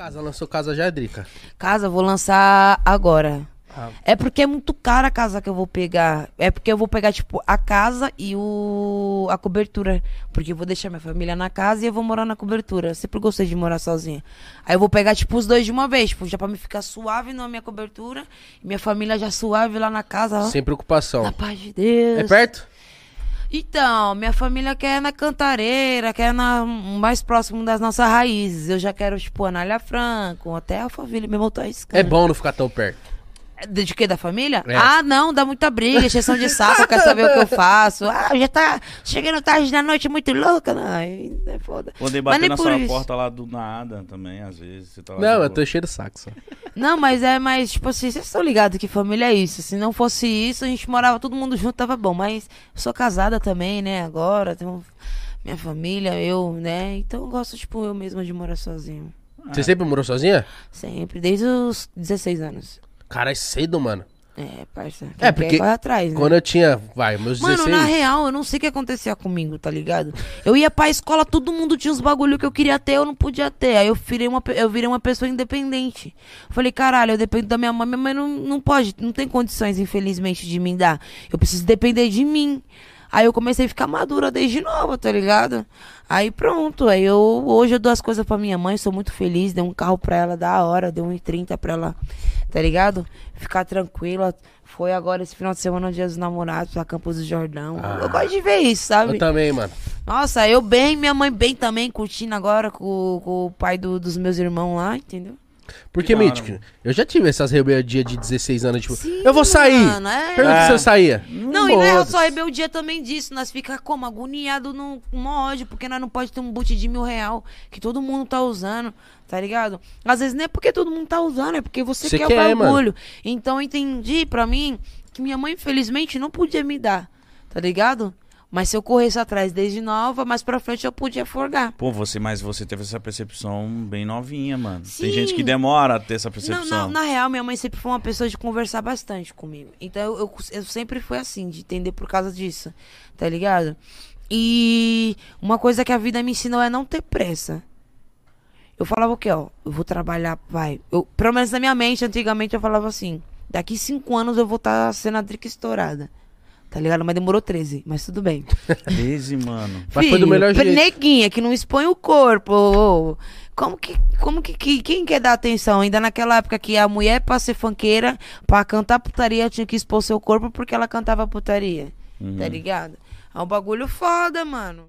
Casa, lançou casa já, Drica? Casa, vou lançar agora. Ah. É porque é muito cara a casa que eu vou pegar. É porque eu vou pegar, tipo, a casa e o a cobertura. Porque eu vou deixar minha família na casa e eu vou morar na cobertura. Eu sempre gostei de morar sozinha. Aí eu vou pegar, tipo, os dois de uma vez. Tipo, já pra me ficar suave na minha cobertura. E minha família já suave lá na casa. ó. Sem preocupação. Na paz de Deus. É perto? Então, minha família quer na Cantareira, quer na mais próximo das nossas raízes. Eu já quero, tipo, Anália Franco, até a família mesmo eu tô arriscando. É bom não ficar tão perto. De de quê? Da família? É. Ah, não, dá muita briga, exceção de saco, quer saber o que eu faço. Ah, já tá chegando tarde da noite muito louca. Não, é foda. Poder Mas bater na sua isso. porta lá do nada também, às vezes. Você tá lá Não, eu tô cheio de saco só. Não, mas é mais, tipo assim, vocês estão ligados que família é isso. Se não fosse isso, a gente morava todo mundo junto, tava bom. Mas eu sou casada também, né, agora, tenho minha família, eu, né, então eu gosto, tipo, eu mesma de morar sozinho. Você sempre morou sozinha? Sempre, desde os 16 anos. Cara, é cedo, mano. É, parça. É, porque corre atrás, né? Quando eu tinha, vai, meus Mano, 16... na real, eu não sei o que acontecia comigo, tá ligado? Eu ia pra escola, todo mundo tinha os bagulho que eu queria ter, eu não podia ter. Aí eu virei uma, eu virei uma pessoa independente. Falei, caralho, eu dependo da minha mãe. Minha mãe não, não pode, não tem condições, infelizmente, de me dar. Eu preciso depender de mim. Aí eu comecei a ficar madura desde nova, tá ligado? Aí pronto, aí eu hoje eu dou as coisas pra minha mãe, sou muito feliz, dei um carro pra ela da hora, dei um 1,30 pra ela, tá ligado? Ficar tranquila. Foi agora esse final de semana no Dia dos Namorados pra Campos do Jordão. Ah. Eu gosto de ver isso, sabe? Eu também, mano. Nossa, eu bem, minha mãe bem também, curtindo agora com, com o pai do- dos meus irmãos lá, entendeu? Porque, Mítico, mano. eu já tive essas rebeldias de 16 anos, tipo, Sim, eu vou sair. mano, é. Pergunta É. se eu saía. Não, e não é só rebeldia também disso. Nós fica como? Agoniado no ódio, porque nós não pode ter um boot de mil real que todo mundo tá usando, tá ligado? Às vezes não é porque todo mundo tá usando, é porque você, Você quer, quer, o bagulho. Então eu entendi pra mim que minha mãe, infelizmente, não podia me dar, tá ligado? Mas se eu corresse atrás desde nova, mais pra frente eu podia forgar. Pô, você, mas você teve essa percepção bem novinha, mano. Tem Sim. gente que demora a ter essa Não, percepção. não, na real, minha mãe sempre foi uma pessoa de conversar bastante comigo. Então eu, eu, eu sempre fui assim, de entender por causa disso, tá ligado? E uma coisa que a vida me ensinou é não ter pressa. Eu falava o quê, ó? Eu vou trabalhar, vai. Eu, pelo menos na minha mente, antigamente eu falava assim: daqui cinco anos eu vou estar sendo a Drica estourada. Tá ligado? Mas demorou 13, mas tudo bem. 13, mano. Mas foi do melhor jeito. Neguinha, que não expõe o corpo. Como que, como que, que- quem quer dar atenção? Ainda naquela época que a mulher, pra ser funkeira, pra cantar putaria, tinha que expor seu corpo porque ela cantava putaria. Uhum. Tá ligado? É um bagulho foda, mano.